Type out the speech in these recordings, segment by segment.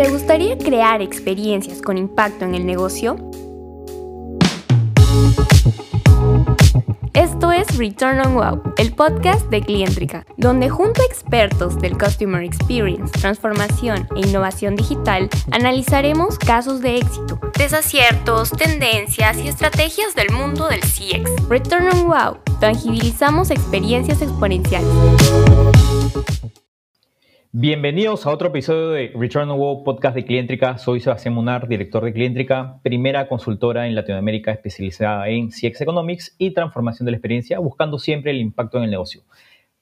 ¿Te gustaría crear experiencias con impacto en el negocio? Esto es Return on Wow, el podcast de Clientrica, donde junto a expertos del Customer Experience, transformación e innovación digital, analizaremos casos de éxito, desaciertos, tendencias y estrategias del mundo del CX. Return on Wow, tangibilizamos experiencias exponenciales. Bienvenidos a otro episodio de Return on Wow Podcast de Clientrica. Soy Sebastián Munar, director de Clientrica, primera consultora en Latinoamérica especializada en CX Economics y transformación de la experiencia, buscando siempre el impacto en el negocio.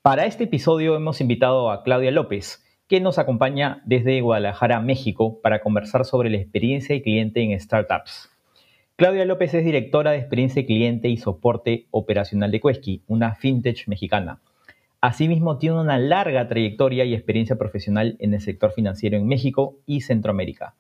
Para este episodio hemos invitado a Claudia López, que nos acompaña desde Guadalajara, México, para conversar sobre la experiencia de cliente en startups. Claudia López es directora de experiencia de cliente y soporte operacional de Quesky, una fintech mexicana. Asimismo, tiene una larga trayectoria y experiencia profesional en el sector financiero en México y Centroamérica.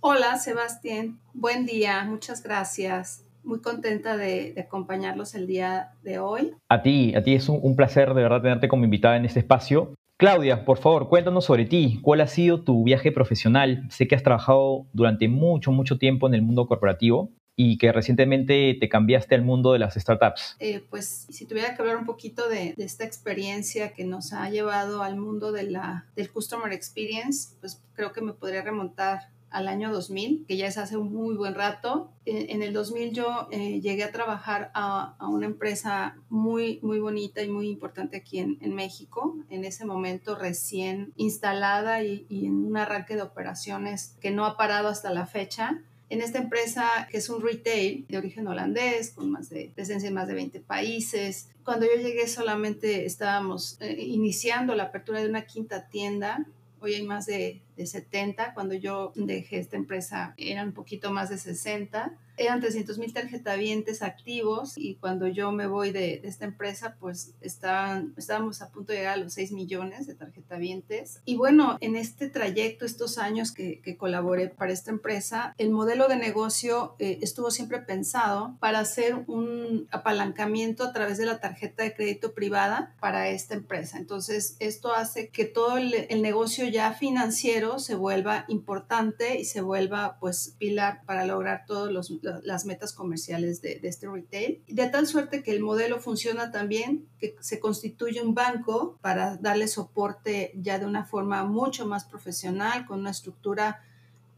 Hola, Sebastián. Buen día. Muchas gracias. Muy contenta de, acompañarlos el día de hoy. A ti, a ti es un, placer de verdad tenerte como invitada en este espacio. Claudia, por favor, cuéntanos sobre ti. ¿Cuál ha sido tu viaje profesional? Sé que has trabajado durante mucho, mucho tiempo en el mundo corporativo y que recientemente te cambiaste al mundo de las startups. Eh, pues si tuviera que hablar un poquito de, esta experiencia que nos ha llevado al mundo de la, del Customer Experience, pues creo que me podría remontar al año 2000, que ya es hace un muy buen rato. En, el 2000 yo eh, llegué a trabajar a, una empresa muy, muy bonita y muy importante aquí en, en México, en ese momento recién instalada y, y en un arranque de operaciones que no ha parado hasta la fecha en esta empresa que es un retail de origen holandés, con más de presencia en más de 20 países. Cuando yo llegué solamente estábamos eh, iniciando la apertura de una quinta tienda. Hoy hay más de, de 70. Cuando yo dejé esta empresa eran un poquito más de 60 eran 300 mil tarjetavientes activos y cuando yo me voy de, esta empresa, pues estaban, estábamos a punto de llegar a los 6 millones de tarjetavientes. Y bueno, en este trayecto, estos años que, que colaboré para esta empresa, el modelo de negocio eh, estuvo siempre pensado para hacer un apalancamiento a través de la tarjeta de crédito privada para esta empresa. Entonces, esto hace que todo el, el negocio ya financiero se vuelva importante y se vuelva pues pilar para lograr todos los las metas comerciales de, este retail. De tal suerte que el modelo funciona también, que se constituye un banco para darle soporte ya de una forma mucho más profesional, con una estructura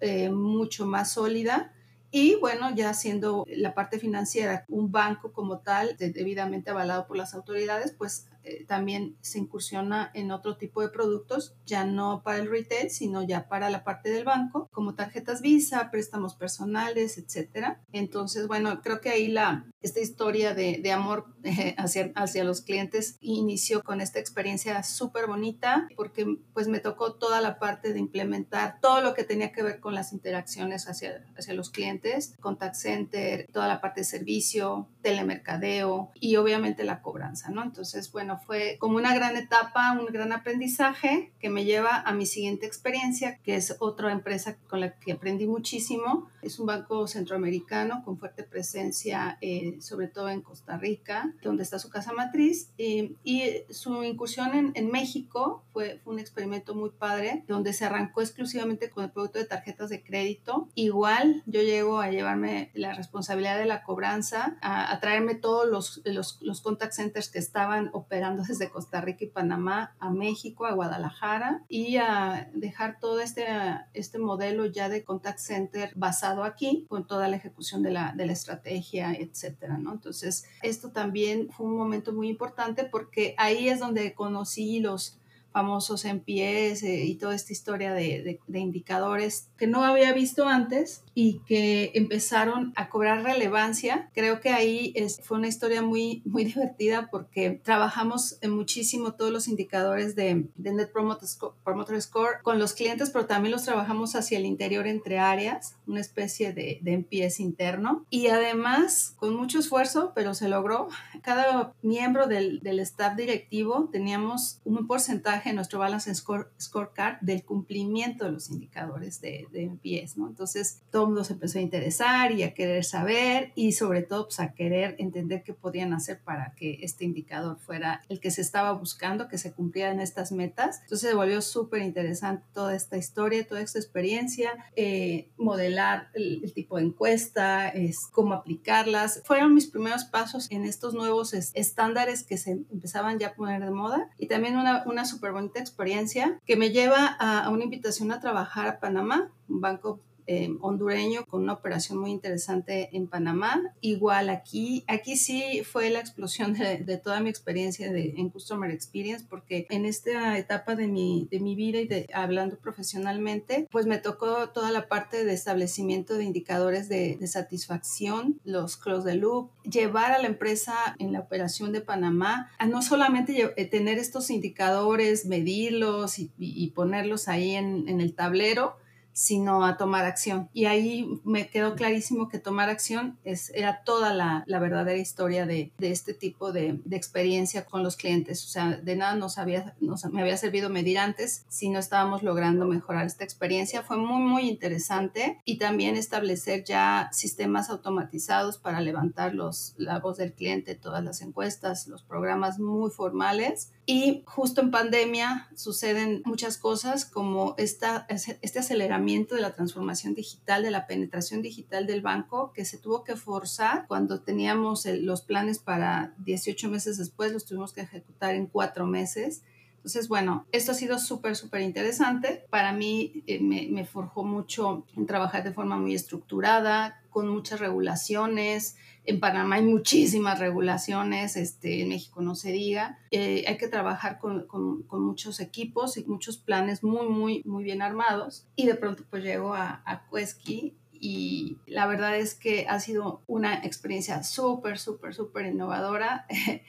eh, mucho más sólida. Y bueno, ya siendo la parte financiera un banco como tal, debidamente avalado por las autoridades, pues eh, también se incursiona en otro tipo de productos, ya no para el retail, sino ya para la parte del banco, como tarjetas Visa, préstamos personales, etcétera. Entonces, bueno, creo que ahí la, esta historia de, de amor eh, hacia, hacia los clientes inició con esta experiencia súper bonita, porque pues me tocó toda la parte de implementar todo lo que tenía que ver con las interacciones hacia, hacia los clientes, contact center, toda la parte de servicio, telemercadeo y obviamente la cobranza, ¿no? Entonces, bueno, fue como una gran etapa, un gran aprendizaje que me lleva a mi siguiente experiencia, que es otra empresa con la que aprendí muchísimo. Es un banco centroamericano con fuerte presencia, eh, sobre todo en Costa Rica, donde está su casa matriz. y su incursión en, en México fue, fue, un experimento muy padre, donde se arrancó exclusivamente con el producto de tarjetas de crédito. Igual yo llego a llevarme la responsabilidad de la cobranza, a, a traerme todos los, los, los contact centers que estaban operando desde Costa Rica y Panamá a México, a Guadalajara y a dejar todo este, este modelo ya de contact center basado aquí con toda la ejecución de la, de la estrategia, etcétera, ¿no? Entonces, esto también fue un momento muy importante porque ahí es donde conocí los famosos NPS eh, y toda esta historia de, de, indicadores que no había visto antes y que empezaron a cobrar relevancia. Creo que ahí es, fue una historia muy, muy divertida porque trabajamos en muchísimo todos los indicadores de, de Net Promoter Score, Promoter Score, con los clientes, pero también los trabajamos hacia el interior entre áreas, una especie de, de NPS interno. Y además, con mucho esfuerzo, pero se logró, cada miembro del, del staff directivo teníamos un porcentaje de nuestro balance score, scorecard del cumplimiento de los indicadores de, de MPS, ¿no? Entonces, todo el mundo se empezó a interesar y a querer saber y sobre todo pues, a querer entender qué podían hacer para que este indicador fuera el que se estaba buscando, que se cumplieran estas metas. Entonces, se volvió súper interesante toda esta historia, toda esta experiencia, eh, modelar el, tipo de encuesta, es, cómo aplicarlas. Fueron mis primeros pasos en estos nuevos estándares que se empezaban ya a poner de moda y también una, una súper bonita experiencia que me lleva a, a una invitación a trabajar a Panamá, un banco eh, hondureño con una operación muy interesante en Panamá. Igual aquí, aquí sí fue la explosión de, toda mi experiencia de, en Customer Experience porque en esta etapa de mi, de mi vida y de, hablando profesionalmente, pues me tocó toda la parte de establecimiento de indicadores de, satisfacción, los close the loop, llevar a la empresa en la operación de Panamá a no solamente eh, tener estos indicadores, medirlos y, ponerlos ahí en, en el tablero, sino a tomar acción. Y ahí me quedó clarísimo que tomar acción es, era toda la, la verdadera historia de, de este tipo de, de, experiencia con los clientes. O sea, de nada nos había, nos, me había servido medir antes si no estábamos logrando mejorar esta experiencia. Fue muy, muy interesante y también establecer ya sistemas automatizados para levantar los, la voz del cliente, todas las encuestas, los programas muy formales y justo en pandemia suceden muchas cosas como esta, este aceleramiento de la transformación digital, de la penetración digital del banco, que se tuvo que forzar cuando teníamos los planes para 18 meses después, los tuvimos que ejecutar en cuatro meses. Entonces, bueno, esto ha sido súper, súper interesante. Para mí eh, me, forjó mucho en trabajar de forma muy estructurada, con muchas regulaciones, en Panamá hay muchísimas regulaciones, este, en México no se diga. Eh, hay que trabajar con, con, muchos equipos y muchos planes muy, muy, muy bien armados. Y de pronto pues llego a, a Quesky y la verdad es que ha sido una experiencia súper, súper, súper innovadora.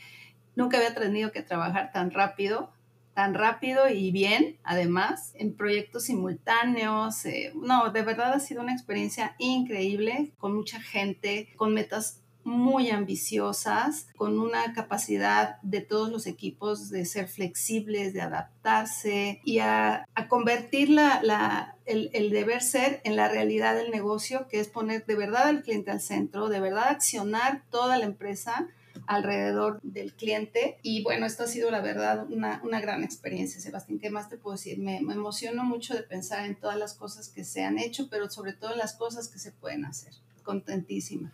Nunca había tenido que trabajar tan rápido tan rápido y bien, además, en proyectos simultáneos. Eh, no, de verdad ha sido una experiencia increíble, con mucha gente, con metas muy ambiciosas, con una capacidad de todos los equipos de ser flexibles, de adaptarse y a, convertir la, el, el, deber ser en la realidad del negocio, que es poner de verdad al cliente al centro, de verdad accionar toda la empresa alrededor del cliente. Y bueno, esto ha sido la verdad una, una gran experiencia, Sebastián. ¿Qué más te puedo decir? Me, me, emociono mucho de pensar en todas las cosas que se han hecho, pero sobre todo las cosas que se pueden hacer. Contentísima.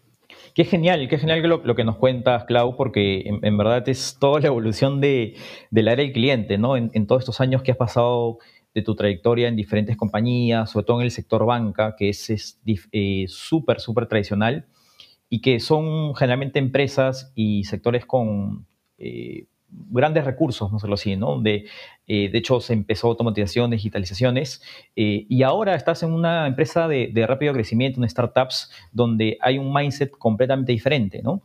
Qué genial, qué genial lo, lo que nos cuentas, Clau, porque en, verdad es toda la evolución de, del área del cliente, ¿no? En, en, todos estos años que has pasado de tu trayectoria en diferentes compañías, sobre todo en el sector banca, que es eh, súper, es, súper tradicional y que son generalmente empresas y sectores con eh, grandes recursos, no sé así, ¿no? Donde, eh, de hecho, se empezó automatización, digitalizaciones, eh, y ahora estás en una empresa de, rápido crecimiento, en startups, donde hay un mindset completamente diferente, ¿no?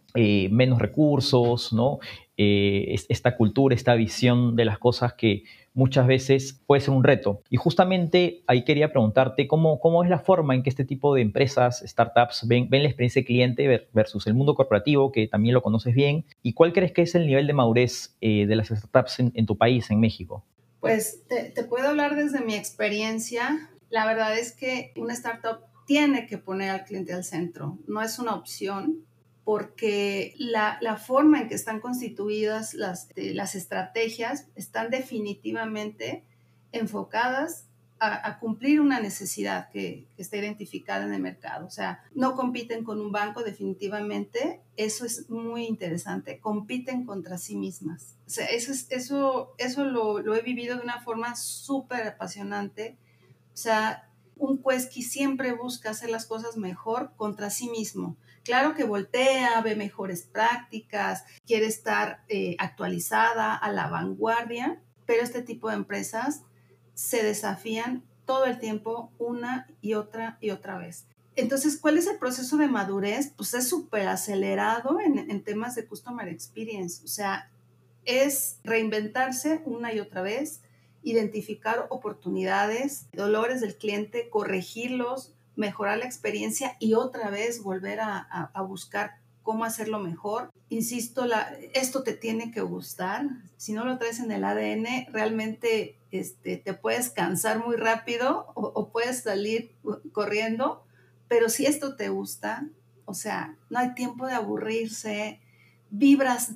Menos recursos, ¿no? Esta cultura, esta visión de las cosas que muchas veces puede ser un reto. Y justamente ahí quería preguntarte cómo, cómo es la forma en que este tipo de empresas, startups, ven, ven la experiencia de cliente versus el mundo corporativo, que también lo conoces bien, y cuál crees que es el nivel de madurez eh, de las startups en, en, tu país, en México. Pues te, te puedo hablar desde mi experiencia. La verdad es que una startup tiene que poner al cliente al centro, no es una opción porque la, la, forma en que están constituidas las, eh, las estrategias están definitivamente enfocadas a, a cumplir una necesidad que, que, está identificada en el mercado. O sea, no compiten con un banco definitivamente, eso es muy interesante, compiten contra sí mismas. O sea, eso, es, eso, eso lo, lo he vivido de una forma súper apasionante. O sea, un Quesky siempre busca hacer las cosas mejor contra sí mismo Claro que voltea, ve mejores prácticas, quiere estar eh, actualizada, a la vanguardia, pero este tipo de empresas se desafían todo el tiempo una y otra y otra vez. Entonces, ¿cuál es el proceso de madurez? Pues es súper acelerado en, en temas de Customer Experience. O sea, es reinventarse una y otra vez, identificar oportunidades, dolores del cliente, corregirlos, mejorar la experiencia y otra vez volver a, a, buscar cómo hacerlo mejor. Insisto, esto te tiene que gustar. Si no lo traes en el ADN, realmente este, te puedes cansar muy rápido o, o puedes salir corriendo, pero si esto te gusta, o sea, no hay tiempo de aburrirse, vibras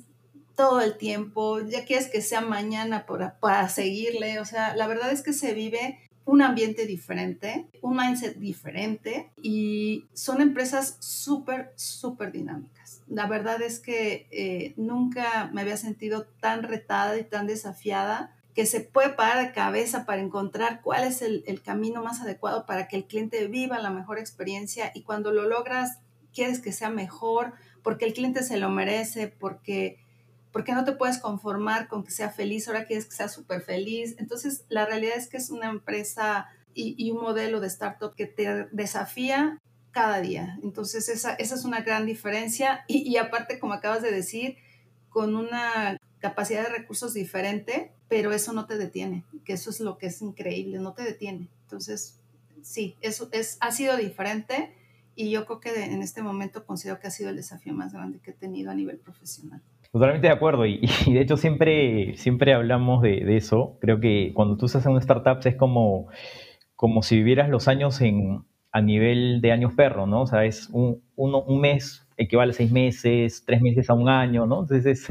todo el tiempo, ya quieres que sea mañana para, para seguirle, o sea, la verdad es que se vive un ambiente diferente, un mindset diferente y son empresas súper, súper dinámicas. La verdad es que eh, nunca me había sentido tan retada y tan desafiada que se puede parar de cabeza para encontrar cuál es el, el camino más adecuado para que el cliente viva la mejor experiencia y cuando lo logras quieres que sea mejor porque el cliente se lo merece, porque porque no te puedes conformar con que sea feliz, ahora quieres que sea súper feliz. Entonces, la realidad es que es una empresa y, un modelo de startup que te desafía cada día. Entonces, esa, es una gran diferencia. Y, aparte, como acabas de decir, con una capacidad de recursos diferente, pero eso no te detiene, que eso es lo que es increíble, no te detiene. Entonces, sí, eso es, ha sido diferente y yo creo que en este momento considero que ha sido el desafío más grande que he tenido a nivel profesional. Totalmente de acuerdo y, de hecho siempre, siempre hablamos de, eso. Creo que cuando tú estás en una startup es como, como si vivieras los años en, a nivel de años perro, ¿no? O sea, es un, un mes equivale a seis meses, tres meses a un año, ¿no? Entonces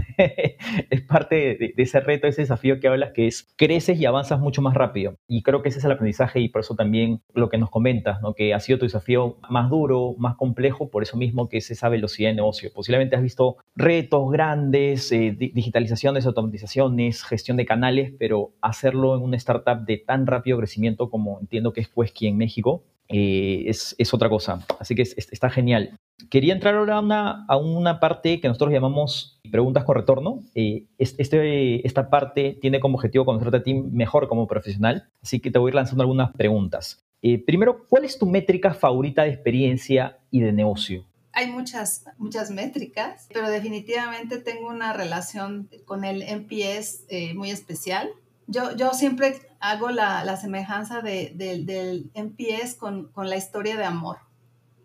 es, parte de, ese reto, ese desafío que hablas, que es creces y avanzas mucho más rápido. Y creo que ese es el aprendizaje y por eso también lo que nos comentas, ¿no? Que ha sido tu desafío más duro, más complejo, por eso mismo que es esa velocidad de negocio. Posiblemente has visto retos grandes, eh, digitalizaciones, automatizaciones, gestión de canales, pero hacerlo en una startup de tan rápido crecimiento como entiendo que es Quesky en México, eh, es, es, otra cosa. Así que está genial. Quería entrar ahora a una, a una, parte que nosotros llamamos preguntas con retorno. Eh, este, esta parte tiene como objetivo conocerte a ti mejor como profesional, así que te voy a ir lanzando algunas preguntas. Eh, primero, ¿cuál es tu métrica favorita de experiencia y de negocio? Hay muchas, muchas métricas, pero definitivamente tengo una relación con el NPS muy especial yo, yo siempre hago la, la semejanza de, del MPS con, con, la historia de amor,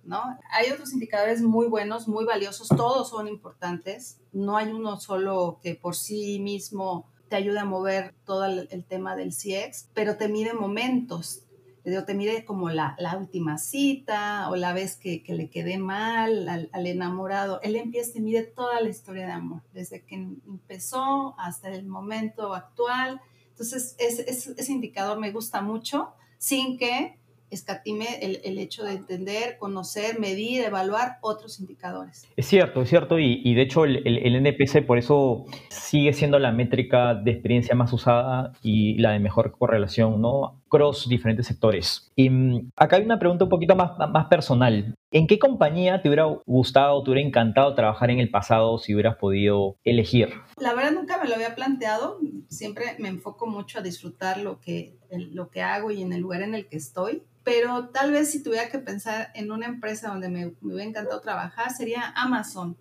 ¿no? Hay otros indicadores muy buenos, muy valiosos, todos son importantes, no hay uno solo que por sí mismo te ayude a mover todo el, tema del CX, pero te mide momentos, te mide como la, la, última cita o la vez que, que le quedé mal al, al, enamorado. El MPS te mide toda la historia de amor, desde que empezó hasta el momento actual entonces, ese indicador me gusta mucho sin que escatime el, el, hecho de entender, conocer, medir, evaluar otros indicadores. Es cierto, es cierto, y, y de hecho el, el, NPC por eso sigue siendo la métrica de experiencia más usada y la de mejor correlación, ¿no? Cross diferentes sectores. Y mm, acá hay una pregunta un poquito más, más personal. ¿En qué compañía te hubiera gustado, te hubiera encantado trabajar en el pasado si hubieras podido elegir? La verdad nunca me lo había planteado, siempre me enfoco mucho a disfrutar lo que, lo que hago y en el lugar en el que estoy pero tal vez si tuviera que pensar en una empresa donde me, me hubiera encantado trabajar, sería Amazon.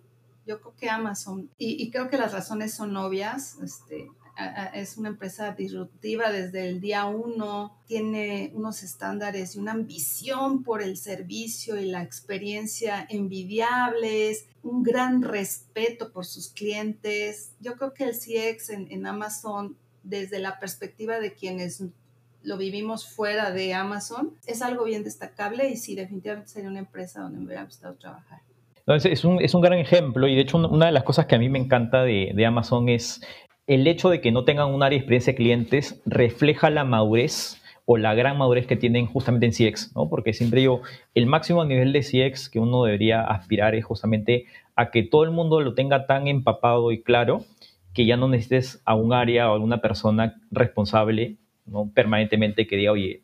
Yo creo que Amazon, y, y creo que las razones son obvias, este, es una empresa disruptiva desde el día uno, tiene unos estándares y una ambición por el servicio y la experiencia envidiables, un gran respeto por sus clientes. Yo creo que el CX en, Amazon, desde la perspectiva de quienes lo vivimos fuera de Amazon, es algo bien destacable y sí, definitivamente sería una empresa donde me hubiera gustado trabajar. es, un, es, un, gran ejemplo y de hecho una de las cosas que a mí me encanta de, de Amazon es el hecho de que no tengan un área de experiencia de clientes refleja la madurez o la gran madurez que tienen justamente en CX, ¿no? Porque siempre yo, el máximo nivel de CX que uno debería aspirar es justamente a que todo el mundo lo tenga tan empapado y claro que ya no necesites a un área o a alguna persona responsable ¿no? permanentemente que diga, oye,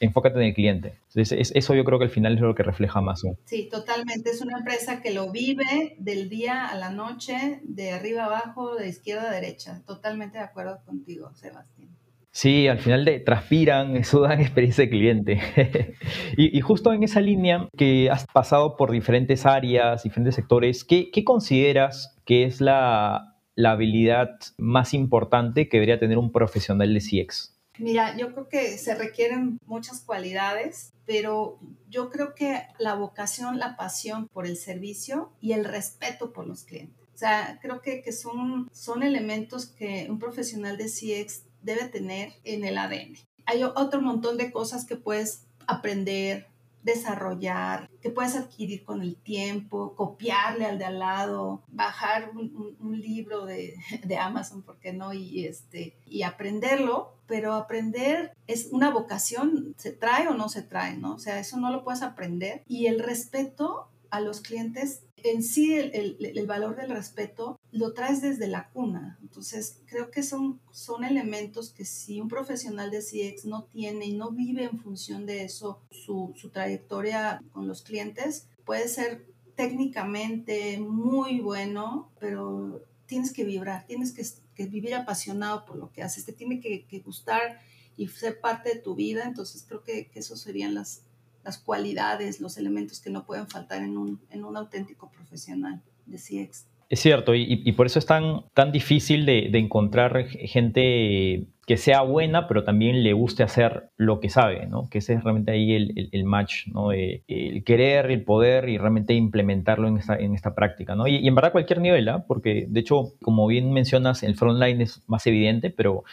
enfócate en el cliente. Entonces, eso yo creo que al final es lo que refleja Amazon. Sí, totalmente. Es una empresa que lo vive del día a la noche, de arriba abajo, de izquierda a derecha. Totalmente de acuerdo contigo, Sebastián. Sí, al final de, transpiran, eso dan experiencia de cliente. y, justo en esa línea que has pasado por diferentes áreas, diferentes sectores, ¿qué, qué consideras que es la, la habilidad más importante que debería tener un profesional de CX? Mira, yo creo que se requieren muchas cualidades, pero yo creo que la vocación, la pasión por el servicio y el respeto por los clientes. O sea, creo que, que son, son elementos que un profesional de CX debe tener en el ADN. Hay otro montón de cosas que puedes aprender, desarrollar, que puedes adquirir con el tiempo, copiarle al de al lado, bajar un, libro de, de, Amazon, ¿por qué no? Y, este, y aprenderlo, pero aprender es una vocación, se trae o no se trae, ¿no? O sea, eso no lo puedes aprender. Y el respeto a los clientes en sí el, el, valor del respeto lo traes desde la cuna. Entonces, creo que son, son elementos que si un profesional de CX no tiene y no vive en función de eso su, su trayectoria con los clientes, puede ser técnicamente muy bueno, pero tienes que vibrar, tienes que, vivir apasionado por lo que haces, te tiene que, que, gustar y ser parte de tu vida. Entonces, creo que, que esos serían las, las cualidades, los elementos que no pueden faltar en un, en un auténtico profesional de CX. Es cierto, y, y, por eso es tan, tan difícil de, de, encontrar gente que sea buena, pero también le guste hacer lo que sabe, ¿no? Que ese es realmente ahí el, el, match, ¿no? el querer, el poder y realmente implementarlo en esta, en esta práctica, ¿no? Y, y en verdad cualquier nivel, ¿ah? Porque de hecho, como bien mencionas, el frontline es más evidente, pero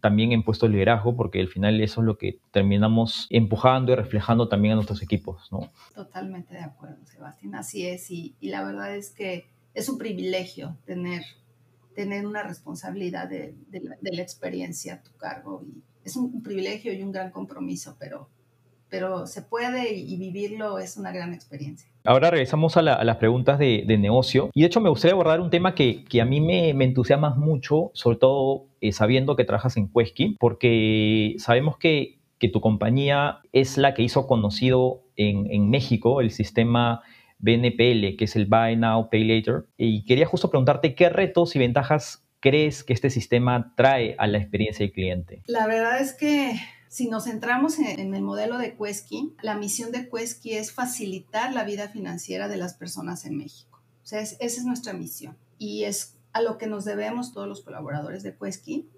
también en puestos de liderazgo, porque al final eso es lo que terminamos empujando y reflejando también a nuestros equipos, ¿no? Totalmente de acuerdo, Sebastián, así es, y, la verdad es que es un privilegio tener, tener una responsabilidad de, de la experiencia a tu cargo, y es un privilegio y un gran compromiso, pero pero se puede y vivirlo es una gran experiencia. Ahora regresamos a, la, a las preguntas de, de, negocio y de hecho me gustaría abordar un tema que, que a mí me, me, entusiasma mucho, sobre todo eh, sabiendo que trabajas en Quesky, porque sabemos que, que, tu compañía es la que hizo conocido en, en México el sistema BNPL, que es el Buy Now, Pay Later. Y quería justo preguntarte qué retos y ventajas crees que este sistema trae a la experiencia del cliente. La verdad es que si nos centramos en, el modelo de Quesky, la misión de Quesky es facilitar la vida financiera de las personas en México. O sea, es, esa es nuestra misión y es a lo que nos debemos todos los colaboradores de Quesky.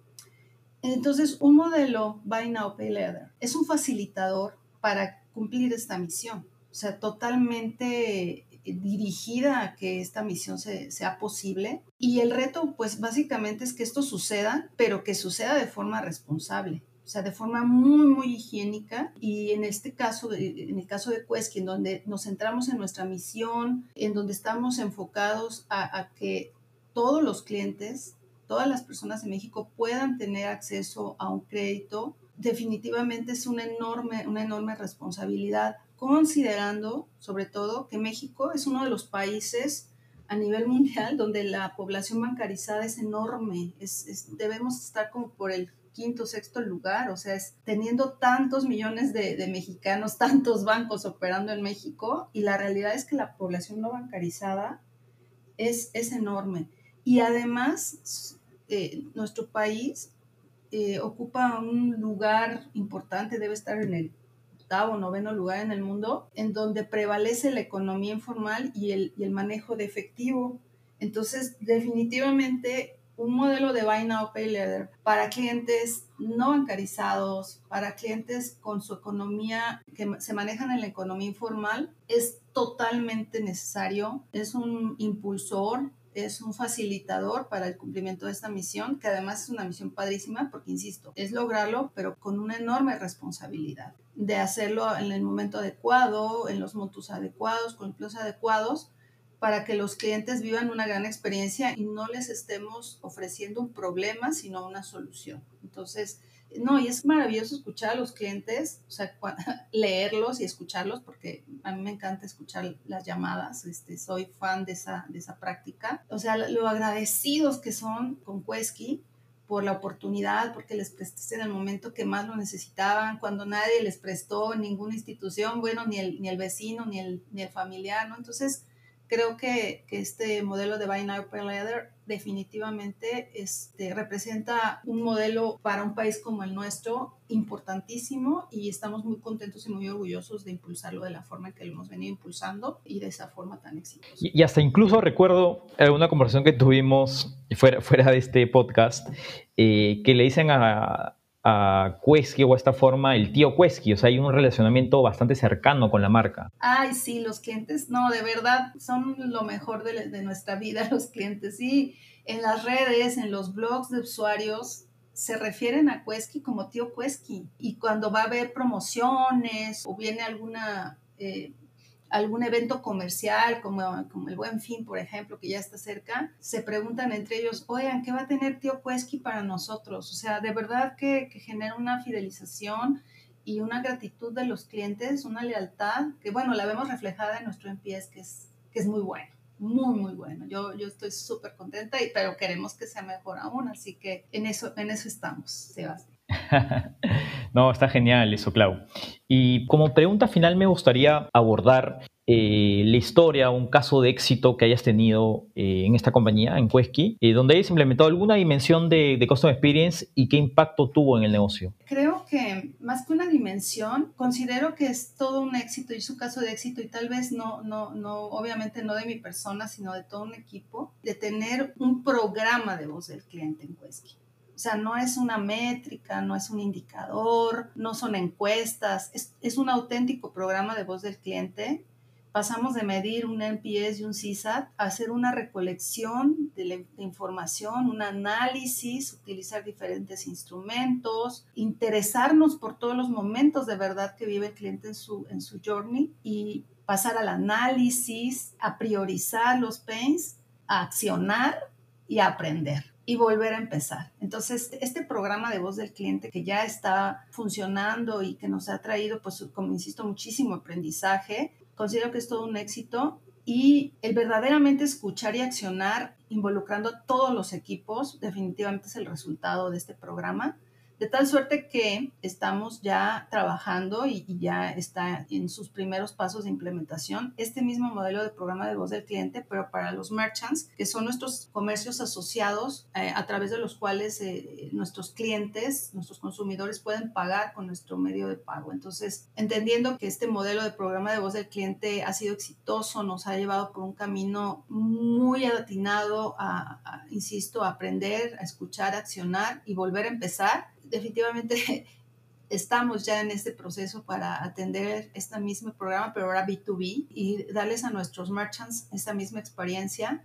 Entonces, un modelo Buy Now, Pay Later es un facilitador para cumplir esta misión. O sea, totalmente dirigida a que esta misión se, sea posible. Y el reto, pues básicamente es que esto suceda, pero que suceda de forma responsable o sea, de forma muy, muy higiénica. Y en este caso, en el caso de Quesky, en donde nos centramos en nuestra misión, en donde estamos enfocados a, a que todos los clientes, todas las personas de México puedan tener acceso a un crédito, definitivamente es una enorme, una enorme responsabilidad, considerando sobre todo que México es uno de los países a nivel mundial donde la población bancarizada es enorme. Es, es, debemos estar como por el quinto, sexto lugar, o sea, es teniendo tantos millones de, de, mexicanos, tantos bancos operando en México, y la realidad es que la población no bancarizada es, es enorme. Y además, eh, nuestro país eh, ocupa un lugar importante, debe estar en el octavo, noveno lugar en el mundo, en donde prevalece la economía informal y el, y el manejo de efectivo. Entonces, definitivamente un modelo de Buy Now Pay Later para clientes no bancarizados, para clientes con su economía que se manejan en la economía informal, es totalmente necesario. Es un impulsor, es un facilitador para el cumplimiento de esta misión, que además es una misión padrísima porque, insisto, es lograrlo, pero con una enorme responsabilidad de hacerlo en el momento adecuado, en los montos adecuados, con los adecuados, para que los clientes vivan una gran experiencia y no les estemos ofreciendo un problema, sino una solución. Entonces, no, y es maravilloso escuchar a los clientes, o sea, leerlos y escucharlos, porque a mí me encanta escuchar las llamadas, este, soy fan de esa, de esa práctica. O sea, lo agradecidos que son con Quesky por la oportunidad, porque les prestaste en el momento que más lo necesitaban, cuando nadie les prestó, ninguna institución, bueno, ni el, ni el vecino, ni el, ni el familiar, ¿no? Entonces, creo que, este modelo de Buy Now Pay definitivamente este, representa un modelo para un país como el nuestro importantísimo y estamos muy contentos y muy orgullosos de impulsarlo de la forma en que lo hemos venido impulsando y de esa forma tan exitosa. Y, hasta incluso recuerdo alguna conversación que tuvimos fuera, fuera de este podcast eh, que le dicen a, a Quesky o a esta forma el tío Quesky, o sea, hay un relacionamiento bastante cercano con la marca. Ay, sí, los clientes, no, de verdad, son lo mejor de, nuestra vida, los clientes, sí, en las redes, en los blogs de usuarios, se refieren a Quesky como tío Quesky. Y cuando va a haber promociones o viene alguna, eh, algún evento comercial como, como el Buen Fin, por ejemplo, que ya está cerca, se preguntan entre ellos, oigan, ¿qué va a tener tío Quesky para nosotros? O sea, de verdad que, que genera una fidelización y una gratitud de los clientes, una lealtad que, bueno, la vemos reflejada en nuestro NPS, que es, que es muy bueno muy, muy bueno. Yo, yo estoy súper contenta, y, pero queremos que sea mejor aún, así que en eso, en eso estamos, Sebastián. no, está genial eso, Clau. Y como pregunta final me gustaría abordar eh, la historia, un caso de éxito que hayas tenido eh, en esta compañía, en Quesky, eh, donde hayas implementado alguna dimensión de, de Customer Experience y qué impacto tuvo en el negocio. Creo que más que una dimensión, considero que es todo un éxito y es un caso de éxito y tal vez no, no, no, obviamente no de mi persona, sino de todo un equipo, de tener un programa de voz del cliente en Quesky. Sea, no es una métrica, no es un indicador, no son encuestas, es, es un auténtico programa de voz del cliente. Pasamos de medir un NPS y un CSAT a hacer una recolección de, información, un análisis, utilizar diferentes instrumentos, interesarnos por todos los momentos de verdad que vive el cliente en su, en su journey y pasar al análisis, a priorizar los pains, a accionar y a aprender y volver a empezar. Entonces, este programa de voz del cliente que ya está funcionando y que nos ha traído, pues, como insisto, muchísimo aprendizaje, Considero que es todo un éxito y el verdaderamente escuchar y accionar involucrando a todos los equipos definitivamente es el resultado de este programa. De tal suerte que estamos ya trabajando y, ya está en sus primeros pasos de implementación este mismo modelo de programa de voz del cliente, pero para los merchants, que son nuestros comercios asociados eh, a través de los cuales eh, nuestros clientes, nuestros consumidores pueden pagar con nuestro medio de pago. Entonces, entendiendo que este modelo de programa de voz del cliente ha sido exitoso, nos ha llevado por un camino muy atinado a, a insisto, a aprender, a escuchar, a accionar y volver a empezar definitivamente estamos ya en este proceso para atender este mismo programa, pero ahora B2B, y darles a nuestros merchants esta misma experiencia.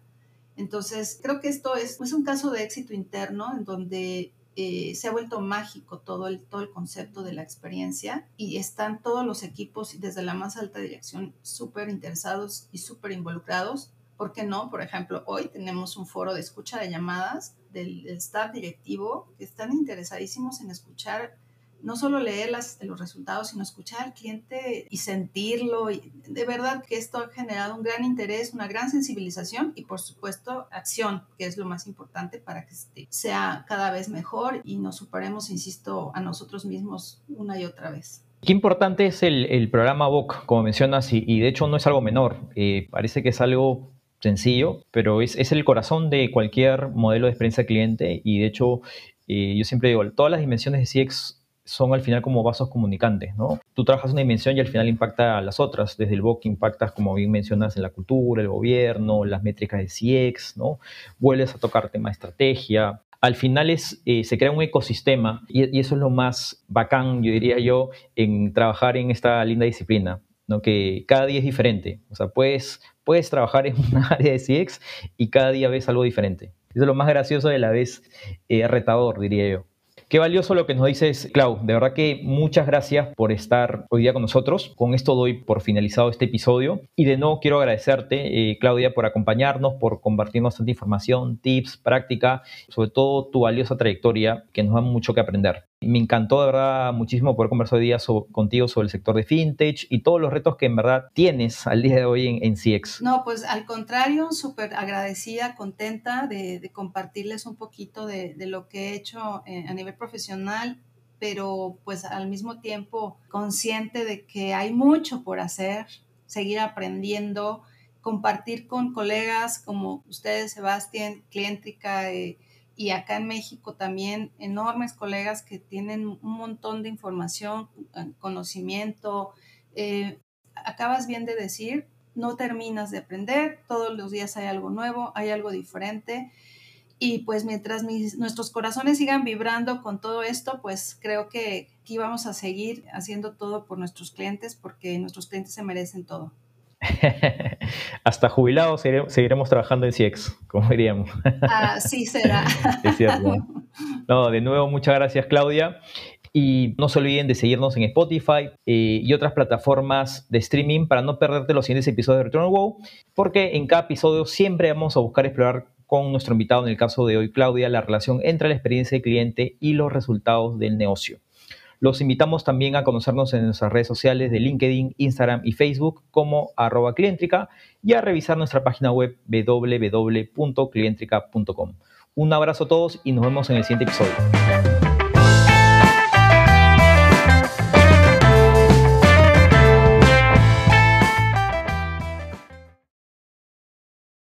Entonces, creo que esto es, un caso de éxito interno en donde eh, se ha vuelto mágico todo el, todo el concepto de la experiencia y están todos los equipos desde la más alta dirección súper interesados y súper involucrados. ¿Por qué no? Por ejemplo, hoy tenemos un foro de escucha de llamadas del, staff directivo que están interesadísimos en escuchar, no solo leer las, los resultados, sino escuchar al cliente y sentirlo. Y de verdad que esto ha generado un gran interés, una gran sensibilización y por supuesto acción, que es lo más importante para que este sea cada vez mejor y nos superemos, insisto, a nosotros mismos una y otra vez. Qué importante es el, el programa VOC, como mencionas, y, y, de hecho no es algo menor. Eh, parece que es algo sencillo, pero es, es, el corazón de cualquier modelo de experiencia cliente y de hecho eh, yo siempre digo, todas las dimensiones de CX son al final como vasos comunicantes, ¿no? Tú trabajas una dimensión y al final impacta a las otras, desde el BOC impactas, como bien mencionas, en la cultura, el gobierno, las métricas de CX, ¿no? Vuelves a tocar tema de estrategia, al final es, eh, se crea un ecosistema y, y, eso es lo más bacán, yo diría yo, en trabajar en esta linda disciplina, ¿no? que cada día es diferente. O sea, puedes, puedes trabajar en un área de CX y cada día ves algo diferente. Eso es lo más gracioso de la vez eh, retador, diría yo. Qué valioso lo que nos dices, Clau. De verdad que muchas gracias por estar hoy día con nosotros. Con esto doy por finalizado este episodio. Y de nuevo quiero agradecerte, eh, Claudia, por acompañarnos, por compartirnos tanta información, tips, práctica, sobre todo tu valiosa trayectoria, que nos da mucho que aprender. Me encantó de verdad muchísimo poder conversar hoy día contigo sobre el sector de fintech y todos los retos que en verdad tienes al día de hoy en, en CX. No, pues al contrario, súper agradecida, contenta de, compartirles un poquito de, de lo que he hecho eh, a nivel profesional, pero pues al mismo tiempo consciente de que hay mucho por hacer, seguir aprendiendo, compartir con colegas como ustedes, Sebastián, Clientrica, eh, y acá en México también enormes colegas que tienen un montón de información, eh, conocimiento. Eh, acabas bien de decir, no terminas de aprender, todos los días hay algo nuevo, hay algo diferente Y pues mientras nuestros corazones sigan vibrando con todo esto, pues creo que aquí vamos a seguir haciendo todo por nuestros clientes porque nuestros clientes se merecen todo. Hasta jubilados seguiremos, trabajando en CX, como diríamos. Así será. es cierto. No, de nuevo, muchas gracias, Claudia. Y no se olviden de seguirnos en Spotify eh, y otras plataformas de streaming para no perderte los siguientes episodios de Return Wow, porque en cada episodio siempre vamos a buscar explorar con nuestro invitado, en el caso de hoy, Claudia, la relación entre la experiencia del cliente y los resultados del negocio. Los invitamos también a conocernos en nuestras redes sociales de LinkedIn, Instagram y Facebook como arroba clientrica y a revisar nuestra página web www.clientrica.com. Un abrazo a todos y nos vemos en el siguiente episodio.